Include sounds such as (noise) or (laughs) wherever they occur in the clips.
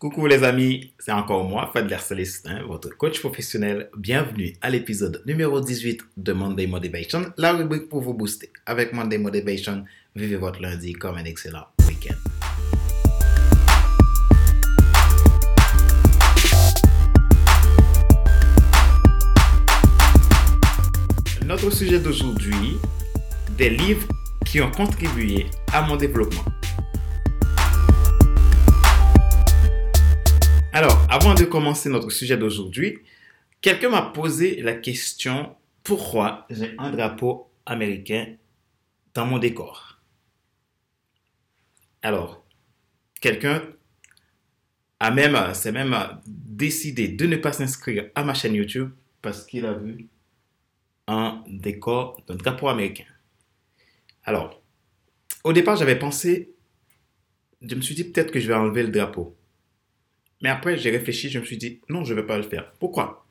Coucou les amis, c'est encore moi, Fadler Célestin, votre coach professionnel. Bienvenue à l'épisode numéro 18 de Monday Motivation, la rubrique pour vous booster. Avec Monday Motivation, vivez votre lundi comme un excellent week-end. Notre sujet d'aujourd'hui, des livres qui ont contribué à mon développement. Alors, avant de commencer notre sujet d'aujourd'hui, quelqu'un m'a posé la question pourquoi j'ai un drapeau américain dans mon décor? Alors, quelqu'un a même, s'est même décidé de ne pas s'inscrire à ma chaîne YouTube parce qu'il a vu un décor d'un drapeau américain. Alors, au départ, j'avais pensé, je me suis dit peut-être que je vais enlever le drapeau. Mais après, j'ai réfléchi, je me suis dit, non, je ne vais pas le faire. Pourquoi?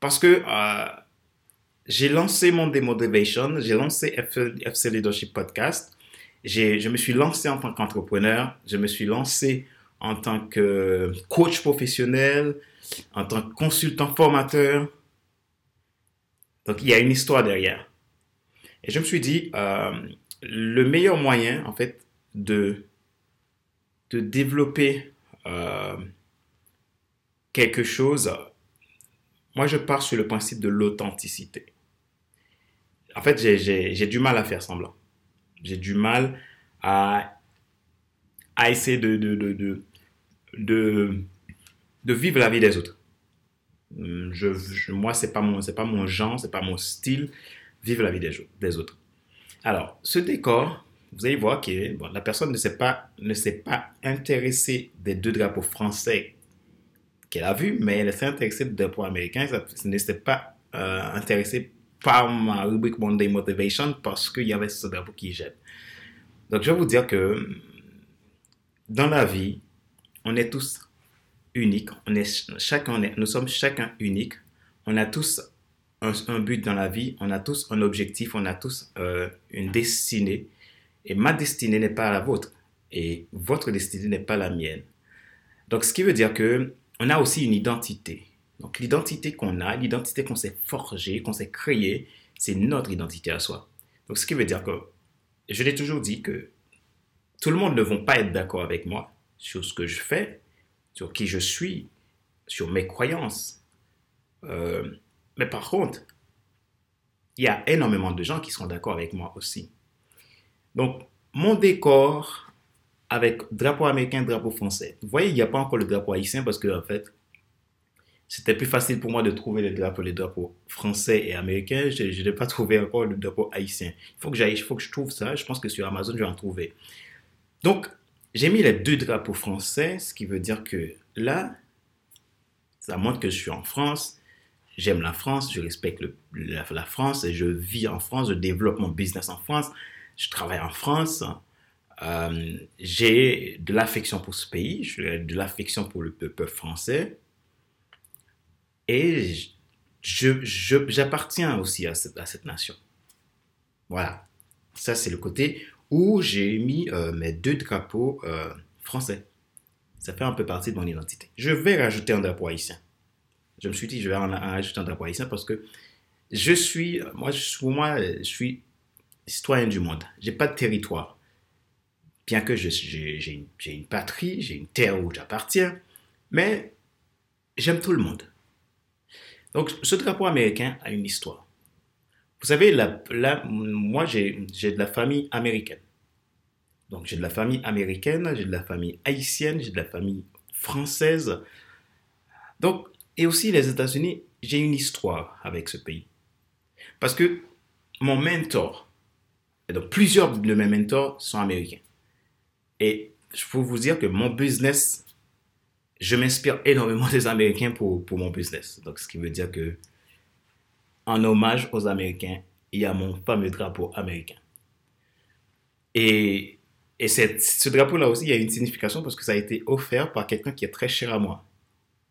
Parce que euh, j'ai lancé mon Demotivation, j'ai lancé FC Leadership Podcast, je me suis lancé en tant qu'entrepreneur, je me suis lancé en tant que coach professionnel, en tant que consultant formateur. Donc, il y a une histoire derrière. Et je me suis dit, euh, le meilleur moyen, en fait, de, de développer euh, quelque chose, moi je pars sur le principe de l'authenticité. En fait, j'ai du mal à faire semblant. J'ai du mal à, à essayer de, de, de, de, de vivre la vie des autres. Je, je, moi, ce n'est pas, mon, pas mon genre, ce n'est pas mon style, vivre la vie des, des autres. Alors, ce décor, vous allez voir que la personne ne s'est pas, ne s'est pas intéressée des deux drapeaux français qu'elle a vus, mais elle s'est intéressée des drapeaux américains. Elle ne s'est pas euh, intéressée par ma rubrique Monday Motivation parce qu'il y avait ce drapeau qui jette. Donc, je vais vous dire que dans la vie, on est tous uniques. On est, chacun, nous sommes chacun uniques. On a tous un, but dans la vie, on a tous un objectif, on a tous euh, une destinée. Et ma destinée n'est pas la vôtre. Et votre destinée n'est pas la mienne. Donc, ce qui veut dire que on a aussi une identité. Donc, l'identité qu'on a, l'identité qu'on s'est forgée, qu'on s'est créée, c'est notre identité à soi. Donc, ce qui veut dire que, je l'ai toujours dit que tout le monde ne va pas être d'accord avec moi sur ce que je fais, sur qui je suis, sur mes croyances. Euh, mais par contre, il y a énormément de gens qui sont d'accord avec moi aussi. Donc, mon décor avec drapeau américain, drapeau français. Vous voyez, il n'y a pas encore le drapeau haïtien parce que, en fait, c'était plus facile pour moi de trouver les drapeaux, les drapeaux français et américains. Je n'ai pas (laughs) trouvé encore le drapeau haïtien. Il faut que je trouve ça. Je pense que sur Amazon, je vais en trouver. Donc, j'ai mis les deux drapeaux français, ce qui veut dire que là, ça montre que je suis en France. J'aime la France, je respecte la, la France et je vis en France, je développe mon business en France je travaille en France. Euh, j'ai de l'affection pour ce pays, j'ai de l'affection pour le peuple français. Et j'appartiens aussi à cette, à cette, nation. Voilà. Ça, c'est le côté où j'ai mis euh, mes deux drapeaux euh, français. Ça fait un peu partie de mon identité. Je vais rajouter un drapeau haïtien. Je me suis dit, je vais en, rajouter un drapeau haïtien parce que je suis, moi, pour moi, je suis citoyen du monde. J'ai pas de territoire. Bien que j'ai une, patrie, j'ai une terre où j'appartiens, mais j'aime tout le monde. Donc, ce drapeau américain a une histoire. Vous savez, là, moi, j'ai de la famille américaine. Donc, j'ai de la famille américaine, j'ai de la famille haïtienne, j'ai de la famille française. Donc, et aussi les États-Unis, j'ai une histoire avec ce pays. Parce que mon mentor, et donc, plusieurs de mes mentors sont américains. Et je peux vous dire que mon business, je m'inspire énormément (laughs) des Américains pour, pour mon business. Donc, ce qui veut dire que, en hommage aux Américains, il y a mon fameux drapeau américain. Et, et ce drapeau-là aussi, il y a une signification parce que ça a été offert par quelqu'un qui est très cher à moi.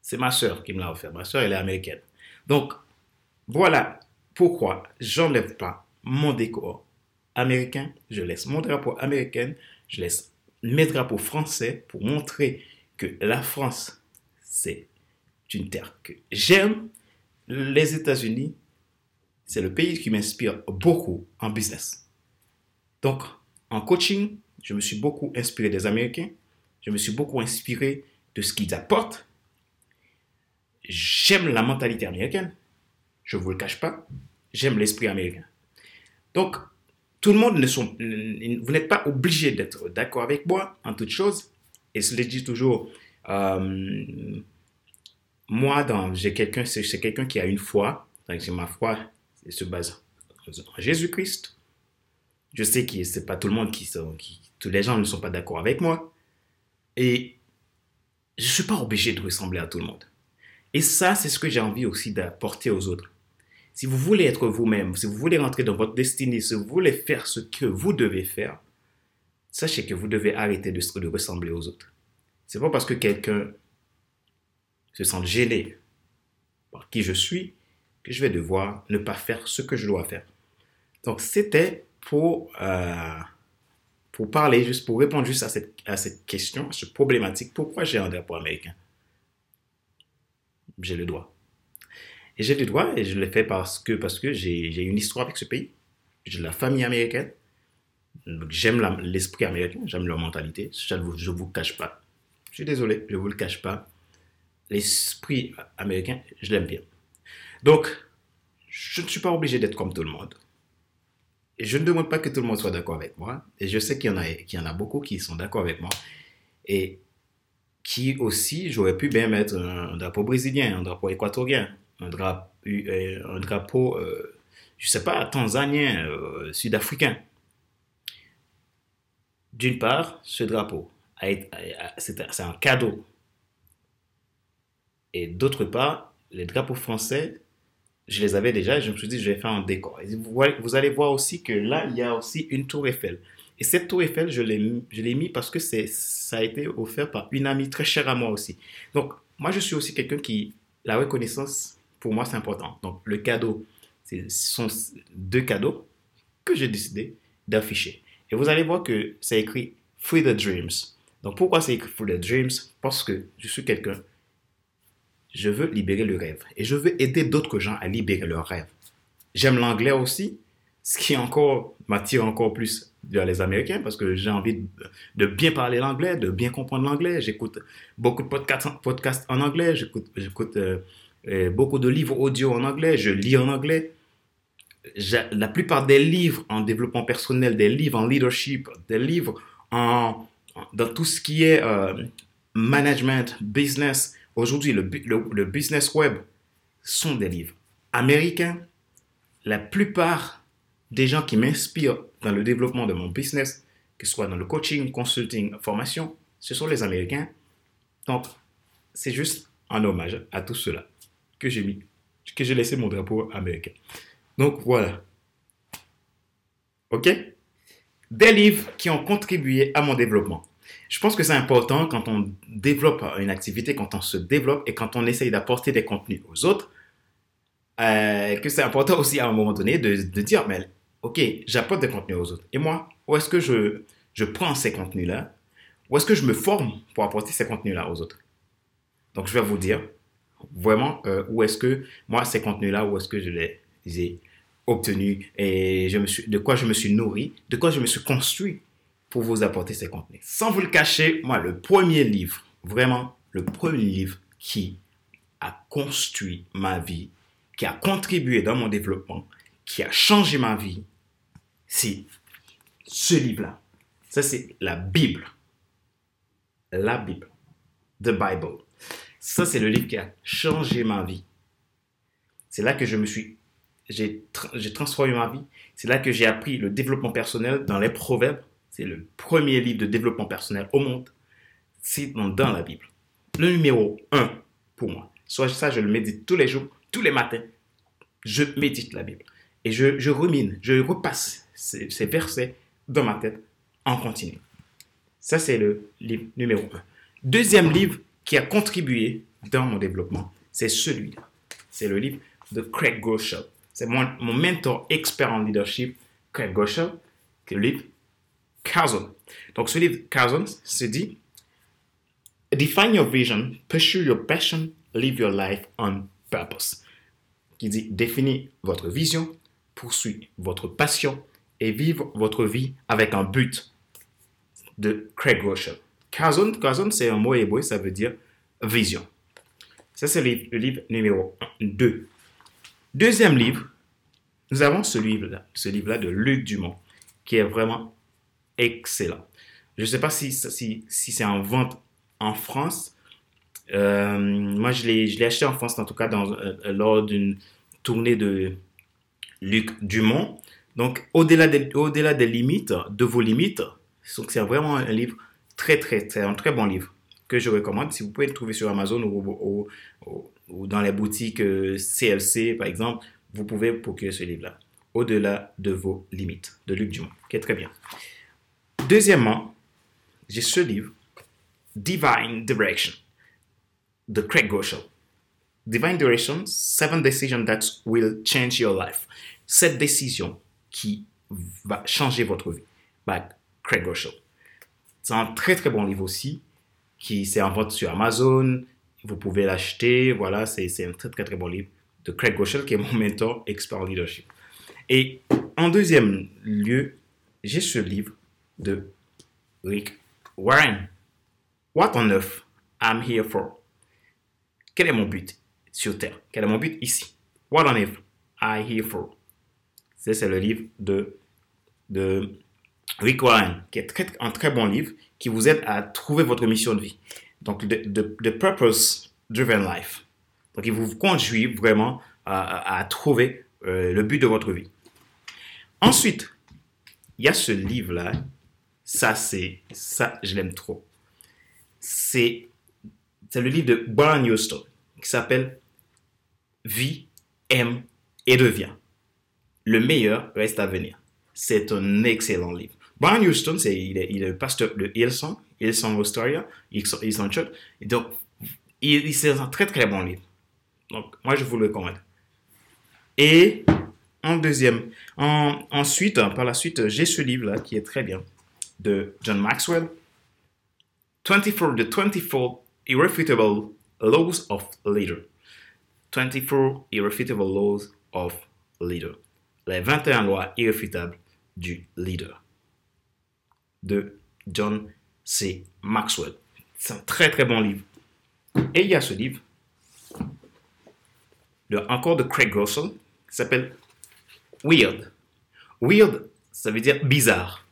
C'est ma soeur qui me l'a offert. Ma soeur, elle est américaine. Donc, voilà pourquoi j'enlève pas mon décor américain, je laisse mon drapeau américain, je laisse mes drapeaux français pour montrer que la France, c'est une terre que j'aime. Les États-Unis, c'est le pays qui m'inspire beaucoup en business. Donc, en coaching, je me suis beaucoup inspiré des Américains. Je me suis beaucoup inspiré de ce qu'ils apportent. J'aime la mentalité américaine. Je ne vous le cache pas. J'aime l'esprit américain. Donc, tout le monde ne sont, vous n'êtes pas obligé d'être d'accord avec moi en toute chose. Et je le dis toujours, euh, moi, j'ai quelqu'un, c'est quelqu'un qui a une foi. C'est ma foi se base en Jésus-Christ. Je sais que c'est pas tout le monde qui, sont, qui, tous les gens ne sont pas d'accord avec moi. Et je ne suis pas obligé de ressembler à tout le monde. Et ça, c'est ce que j'ai envie aussi d'apporter aux autres. Si vous voulez être vous-même, si vous voulez rentrer dans votre destinée, si vous voulez faire ce que vous devez faire, sachez que vous devez arrêter de, ressembler aux autres. C'est pas parce que quelqu'un se sent gêné par qui je suis que je vais devoir ne pas faire ce que je dois faire. Donc, c'était pour, euh, pour parler, juste pour répondre juste à cette, à cette question, à cette problématique. Pourquoi j'ai un drapeau américain? J'ai le droit. Et j'ai le droit et je le fais parce que, parce que j'ai une histoire avec ce pays. J'ai de la famille américaine. J'aime l'esprit américain, j'aime leur mentalité. Je ne vous, vous cache pas. Je suis désolé, je ne vous le cache pas. L'esprit américain, je l'aime bien. Donc, je ne suis pas obligé d'être comme tout le monde. Et je ne demande pas que tout le monde soit d'accord avec moi. Et je sais qu'il y, en a, qu'il y en a beaucoup qui sont d'accord avec moi. Et qui aussi, j'aurais pu bien mettre un drapeau brésilien, un drapeau équatorien, un drapeau, euh, un drapeau euh, je ne sais pas, tanzanien, euh, sud-africain. D'une part, ce drapeau, c'est un cadeau. Et d'autre part, les drapeaux français, je les avais déjà et je me suis dit, je vais faire un décor. vous, allez voir aussi que là, il y a aussi une tour Eiffel. Et cette tour Eiffel, je l'ai mis parce que ça a été offert par une amie très chère à moi aussi. Donc, moi, je suis aussi quelqu'un qui, la reconnaissance, pour moi, c'est important. Donc, le cadeau, ce sont deux cadeaux que j'ai décidé d'afficher. Et vous allez voir que c'est écrit Free the Dreams. Donc, pourquoi c'est écrit Free the Dreams? Parce que je suis quelqu'un, je veux libérer le rêve. Et je veux aider d'autres gens à libérer leur rêve. J'aime l'anglais aussi, ce qui encore m'attire encore plus vers les Américains parce que j'ai envie de, bien parler l'anglais, de bien comprendre l'anglais. J'écoute beaucoup de podcasts, podcasts en anglais, j'écoute euh, beaucoup de livres audio en anglais, je lis en anglais. La plupart des livres en développement personnel, des livres en leadership, des livres en, dans tout ce qui est euh, management, business, aujourd'hui le, le, business web, sont des livres américains. La plupart des gens qui m'inspirent dans le développement de mon business, que ce soit dans le coaching, consulting, formation, ce sont les Américains. Donc, c'est juste un hommage à tout cela que j'ai mis, que j'ai laissé mon drapeau américain. Donc voilà. OK? Des livres qui ont contribué à mon développement. Je pense que c'est important quand on développe une activité, quand on se développe et quand on essaye d'apporter des contenus aux autres, euh, que c'est important aussi à un moment donné de, de dire, mais ok, j'apporte des contenus aux autres. Et moi, où est-ce que je, je prends ces contenus-là? Où est-ce que je me forme pour apporter ces contenus-là aux autres? Donc, je vais vous dire, vraiment euh, où est-ce que moi ces contenus-là, où est-ce que je les ai obtenus et je me suis, de quoi je me suis nourri, de quoi je me suis construit pour vous apporter ces contenus. Sans vous le cacher, moi le premier livre, vraiment le premier livre qui a construit ma vie, qui a contribué dans mon développement, qui a changé ma vie, c'est ce livre-là. Ça, c'est la Bible. La Bible. The Bible. Ça, c'est le livre qui a changé ma vie. C'est là que je me suis, j'ai transformé ma vie. C'est là que j'ai appris le développement personnel dans les proverbes. C'est le premier livre de développement personnel au monde. C'est dans, la Bible. Le numéro 1 pour moi. Soit ça, je le médite tous les jours, tous les matins. Je médite la Bible. Et je, je rumine, je repasse ces, ces versets dans ma tête en continu. Ça, c'est le livre numéro 1. Deuxième livre qui a contribué dans mon développement, c'est celui-là. C'est le livre de Craig Groeschel. C'est mon, mentor expert en leadership, Craig Groeschel, qui est le livre Carson. Donc, ce livre Carson se dit Define your vision, pursue your passion, live your life on purpose. Qui dit définir votre vision, poursuivre votre passion et vivre votre vie avec un but. De Craig Rochelle. Kazon, Kazon c'est un mot hébreu, ça veut dire vision. Ça, c'est le, livre numéro 2. Deuxième livre, nous avons ce livre-là, ce livre-là de Luc Dumont, qui est vraiment excellent. Je ne sais pas si, si, si c'est en vente en France. Euh, moi, je l'ai acheté en France, en tout cas, euh, lors d'une tournée de Luc Dumont. Donc, au-delà des, des limites, de vos limites, c'est vraiment un livre très, très, très, un très bon livre que je recommande. Si vous pouvez le trouver sur Amazon ou, ou, dans les boutiques CLC, euh, par exemple, vous pouvez procurer ce livre-là. Au-delà de vos limites, de Luc Dumont, qui est très bien. Deuxièmement, j'ai ce livre, Divine Direction, de Craig Groeschel. Divine Direction, Seven Decisions That Will Change Your Life. Cette décision qui va changer votre vie, by Craig Groeschel. C'est un très très bon livre aussi, qui s'est en vente sur Amazon. Vous pouvez l'acheter. Voilà, c'est un très très très bon livre de Craig Groeschel, qui est mon mentor expert leadership. Et en deuxième lieu, j'ai ce livre de Rick Warren. What on earth I'm here for? Quel est mon but sur Terre? Quel est mon but ici? What on earth I here for? C'est le livre de, de Rick Warren, qui est un très bon livre qui vous aide à trouver votre mission de vie. Donc, The, Purpose Driven Life. Donc, il vous conduit vraiment à, trouver euh, le but de votre vie. Ensuite, il y a ce livre-là. Ça, c'est, ça, je l'aime trop. C'est, c'est le livre de Brian Houston qui s'appelle Vie, aime et devient. Le meilleur reste à venir. C'est un excellent livre. Brian Houston, c'est, il, est, le pasteur de Hillsong, Hillsong Australia, Hillsong Church. Et donc, il, c'est un très très bon livre. Donc, moi, je vous le recommande. Et en deuxième, en, ensuite, par la suite, j'ai ce livre-là qui est très bien, de John Maxwell. 24, The 24 Irrefutable Laws of Leader. 24 Irrefutable Laws of Leader. Les 21 lois irréfutables du leader de John C. Maxwell. C'est un très très bon livre. Et il y a ce livre, encore de Craig Groeschel, qui s'appelle Weird. Weird, ça veut dire bizarre.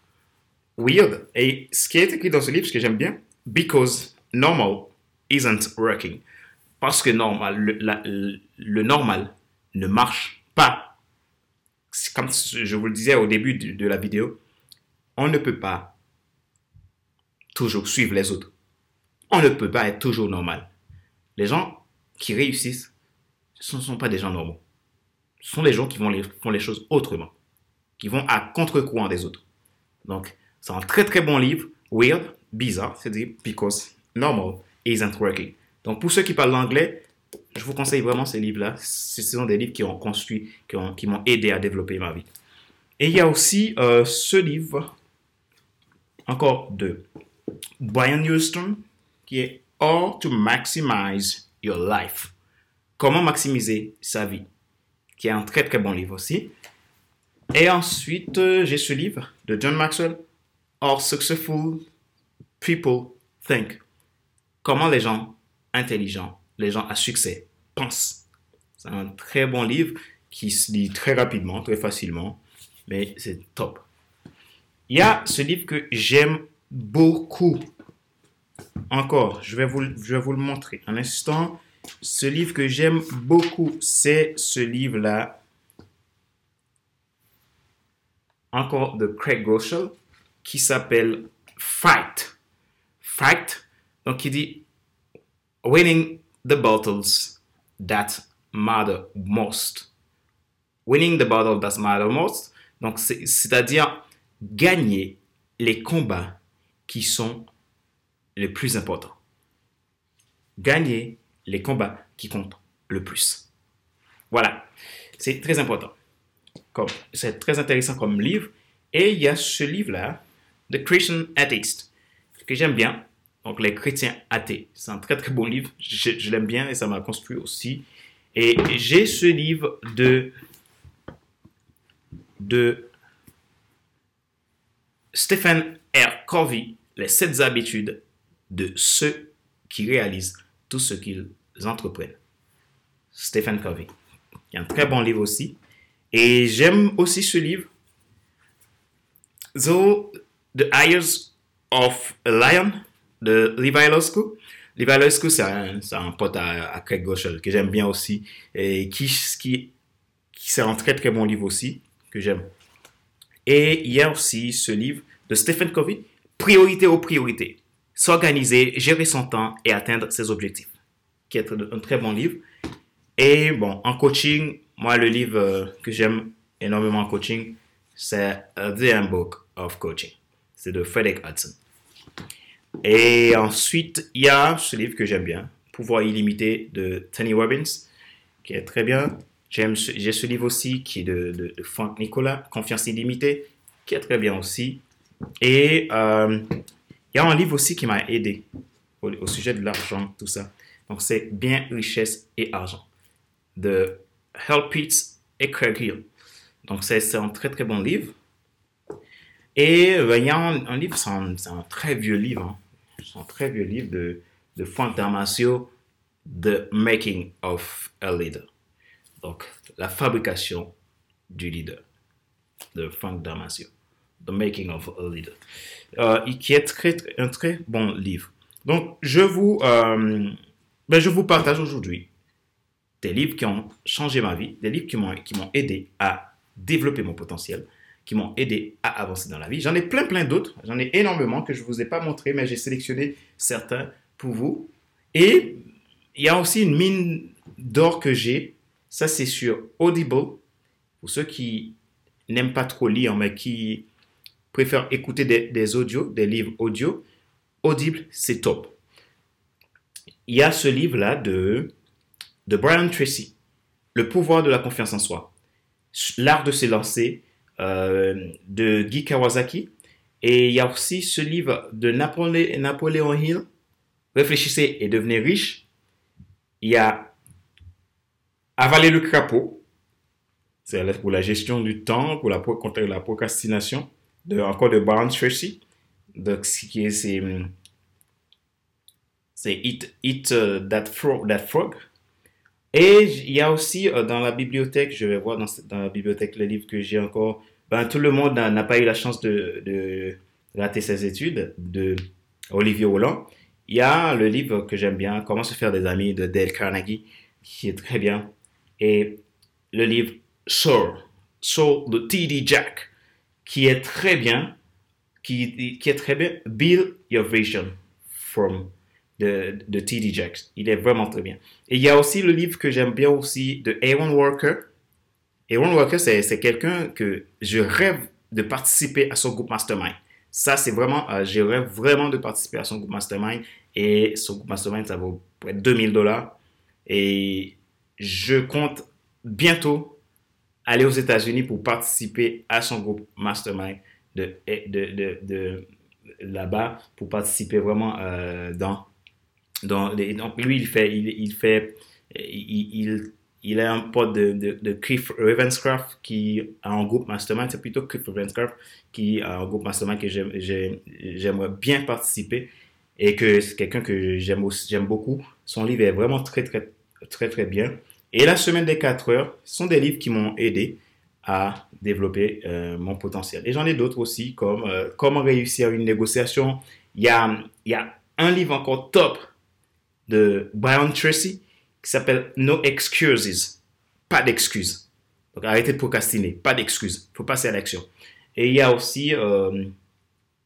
Weird. Et ce qui est écrit dans ce livre, ce que j'aime bien, because normal isn't working. Parce que normal, le normal ne marche pas. Comme je vous le disais au début de la vidéo, on ne peut pas toujours suivre les autres. On ne peut pas être toujours normal. Les gens qui réussissent, ce ne sont pas des gens normaux. Ce sont des gens qui vont les, font les choses autrement, qui vont à contre-courant des autres. Donc, c'est un très très bon livre, weird, bizarre, c'est-à-dire because normal isn't working. Donc, pour ceux qui parlent l'anglais, je vous conseille vraiment ces livres-là. Ce sont des livres qui ont construit, qui m'ont aidé à développer ma vie. Et il y a aussi euh, ce livre, encore deux. Brian Houston, qui est All to Maximize Your Life. Comment maximiser sa vie, qui est un très très bon livre aussi. Et ensuite, euh, j'ai ce livre de John Maxwell, All Successful People Think. Comment les gens intelligents, les gens à succès pensent. C'est un très bon livre qui se lit très rapidement, très facilement, mais c'est top. Il y a ce livre que j'aime beaucoup. Encore, je vais vous, le montrer. Un instant, ce livre que j'aime beaucoup, c'est ce livre-là. Encore de Craig Groeschel, qui s'appelle Fight. Fight, donc il dit Winning the battles that matter most. Winning the battles that matter most. Donc, c'est-à-dire gagner les combats qui sont les plus importants. Gagner les combats qui comptent le plus. Voilà, c'est très important. C'est très intéressant comme livre. Et il y a ce livre-là, The Christian Atheist, que j'aime bien, Donc, Les chrétiens athées. C'est un très très bon livre. Je, je l'aime bien et ça m'a construit aussi. Et j'ai ce livre de, de Stephen R. Covey, Les sept habitudes de ceux qui réalisent tout ce qu'ils entreprennent. Stephen Covey. Il y a un très bon livre aussi. Et j'aime aussi ce livre. The, Eyes of a Lion de Levi Losco. Levi Losco, c'est un, pote à, Craig Goschel que j'aime bien aussi. Et qui, qui, qui c'est un très très bon livre aussi que j'aime. Et il y a aussi ce livre de Stephen Covey, Priorité aux priorités. S'organiser, gérer son temps et atteindre ses objectifs. Qui est un très bon livre. Et bon, en coaching, moi, le livre euh, que j'aime énormément en coaching, c'est The Handbook of Coaching. C'est de Frederick Hudson. Et ensuite, il y a ce livre que j'aime bien, Pouvoir illimité de Tony Robbins, qui est très bien. J'ai ce livre aussi qui est de, de, Frank Nicolas, Confiance illimitée, qui est très bien aussi. Et euh, il y a un livre aussi qui m'a aidé au, sujet de l'argent, tout ça. Donc, c'est Bien, richesse et argent de Hal Pitts et Craig Hill. Donc, c'est un très, très bon livre. Et ben, il y a un, livre, c'est un, très vieux livre. Hein. C'est un très vieux livre de, de Frank Damasio, The Making of a Leader. Donc, la fabrication du leader de Frank Damasio. The Making of a Leader. Euh, qui est très, un très bon livre. Donc, je vous, euh, ben, je vous partage aujourd'hui des livres qui ont changé ma vie, des livres qui m'ont, qui m'ont aidé à développer mon potentiel, qui m'ont aidé à avancer dans la vie. J'en ai plein, plein d'autres. J'en ai énormément que je ne vous ai pas montré, mais j'ai sélectionné certains pour vous. Et il y a aussi une mine d'or que j'ai. Ça, c'est sur Audible. Pour ceux qui n'aiment pas trop lire, mais qui préfèrent écouter des, des audios, des livres audio, Audible, c'est top. Il y a ce livre-là de de Brian Tracy, Le pouvoir de la confiance en soi, L'art de se lancer euh, de Guy Kawasaki. Et il y a aussi ce livre de Napoléon Hill, Réfléchissez et devenez riche. Il y a Avaler le crapaud, c'est pour la gestion du temps, pour la, contre la procrastination, de, encore de Brian Tracy. Donc, c'est c'est Eat, eat uh, that, frog, that Frog et il y a aussi euh, dans la bibliothèque, je vais voir dans, dans la bibliothèque le livre que j'ai encore. Ben, tout le monde n'a pas eu la chance de, de, rater ses études de Olivier Roland. Il y a le livre que j'aime bien, Comment se faire des amis de Dale Carnegie, qui est très bien. Et le livre Soul, Soul de T.D. Jack, qui est très bien, qui, qui est très bien. Build Your Vision from de, de T.D. Jakes. Il est vraiment très bien. Et il y a aussi le livre que j'aime bien aussi de Aaron Walker. Aaron Walker, c'est quelqu'un que je rêve de participer à son groupe Mastermind. Ça, c'est vraiment, euh, je rêve vraiment de participer à son groupe Mastermind. Et son groupe Mastermind, ça vaut près de 2000 dollars. Et je compte bientôt aller aux États-Unis pour participer à son groupe Mastermind de, de, de, de là-bas, pour participer vraiment euh, dans donc, lui, il fait, il, il fait, il, il, est un pote de, de, de, Cliff Ravenscraft qui a un groupe mastermind. C'est plutôt Cliff Ravenscraft qui a un groupe mastermind que j'aimerais bien participer et que c'est quelqu'un que j'aime j'aime beaucoup. Son livre est vraiment très, très, très, très bien. Et la semaine des 4 heures sont des livres qui m'ont aidé à développer euh, mon potentiel. Et j'en ai d'autres aussi, comme euh, Comment réussir une négociation. Il y a, un livre encore top de Brian Tracy qui s'appelle No Excuses. Pas d'excuses. Donc arrêtez de procrastiner. Pas d'excuses. Il faut passer à l'action. Et il y a aussi euh,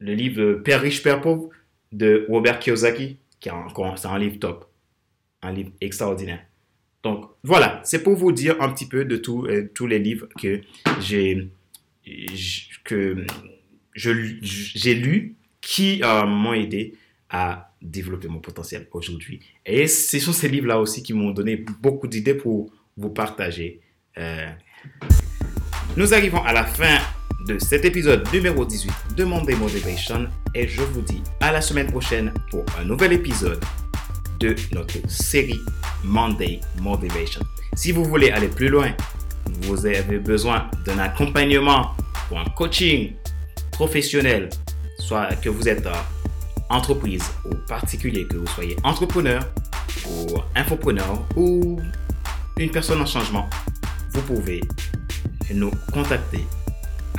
le livre Père riche, Père pauvre de Robert Kiyosaki, qui est encore un livre top. Un livre extraordinaire. Donc voilà, c'est pour vous dire un petit peu de euh, tous les livres que j'ai que lus qui euh, m'ont aidé à développer mon potentiel aujourd'hui. Et ce sont ces livres-là aussi qui m'ont donné beaucoup d'idées pour vous partager. Euh, nous arrivons à la fin de cet épisode numéro 18 de Monday Motivation et je vous dis à la semaine prochaine pour un nouvel épisode de notre série Monday Motivation. Si vous voulez aller plus loin, vous avez besoin d'un accompagnement ou un coaching professionnel, soit que vous êtes entreprise ou particulier, que vous soyez entrepreneur ou infopreneur ou une personne en changement, vous pouvez nous contacter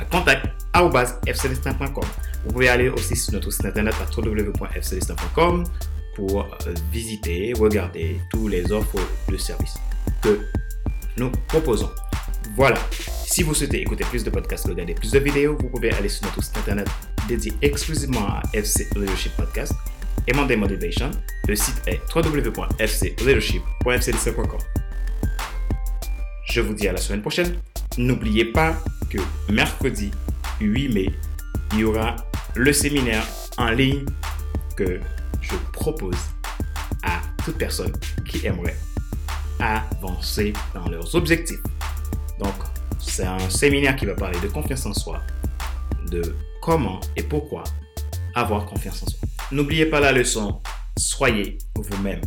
à contact.fcelestin.com. Vous pouvez aller aussi sur notre site internet à www.fcelestin.com pour euh, visiter, regarder tous les offres de services que nous proposons. Voilà. Si vous souhaitez écouter plus de podcasts, regarder plus de vidéos, vous pouvez aller sur notre site internet dédié exclusivement à FC Leadership Podcast et Monday Motivation. Le site est www.fcleadership.fcdc.com. Je vous dis à la semaine prochaine. N'oubliez pas que mercredi 8 mai, il y aura le séminaire en ligne que je propose à toute personne qui aimerait avancer dans leurs objectifs. Donc, c'est un séminaire qui va parler de confiance en soi, de comment et pourquoi avoir confiance en soi. N'oubliez pas la leçon, soyez vous-même.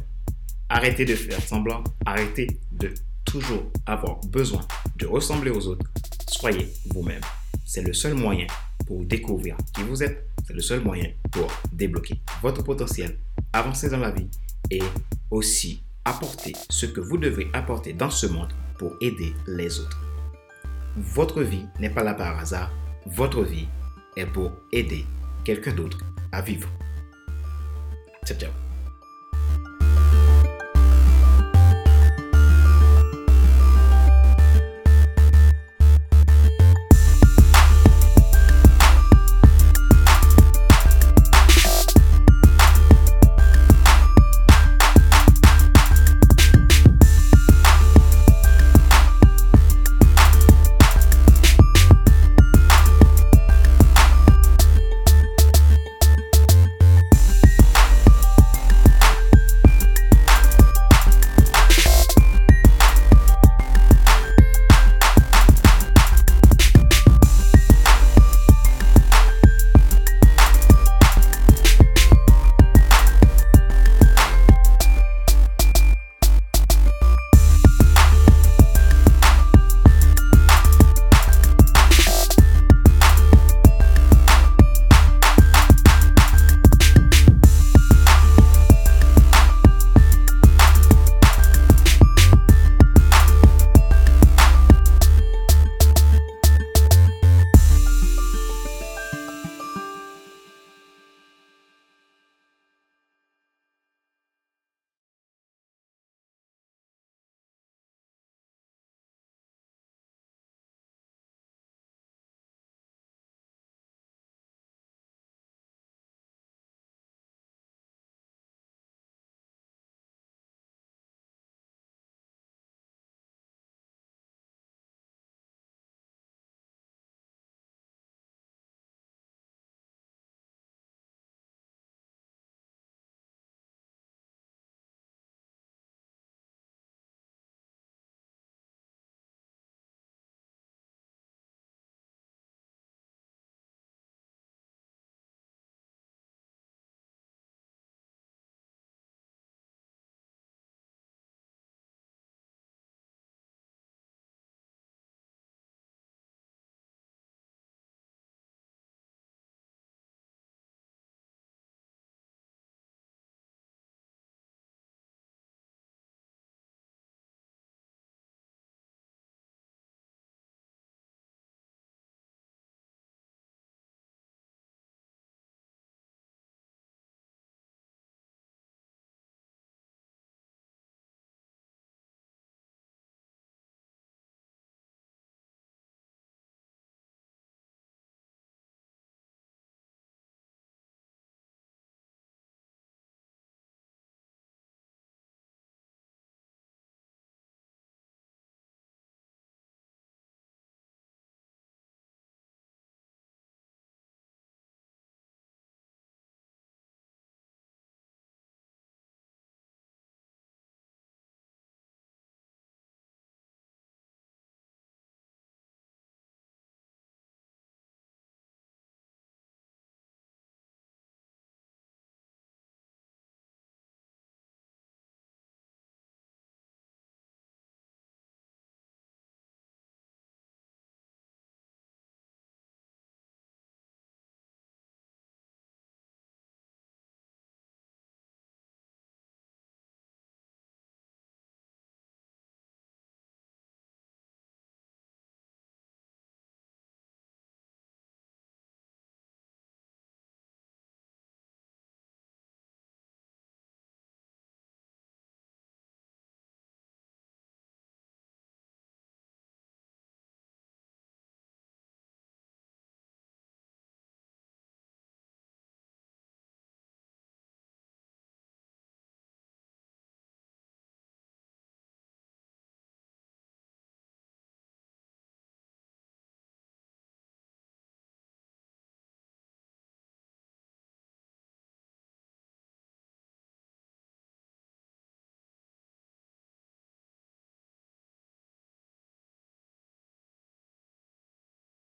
Arrêtez de faire semblant, arrêtez de toujours avoir besoin de ressembler aux autres. Soyez vous-même. C'est le seul moyen pour découvrir qui vous êtes. C'est le seul moyen pour débloquer votre potentiel, avancer dans la vie et aussi apporter ce que vous devez apporter dans ce monde pour aider les autres. Votre vie n'est pas là par hasard. Votre vie est pour aider quelqu'un d'autre à vivre. Ciao, ciao.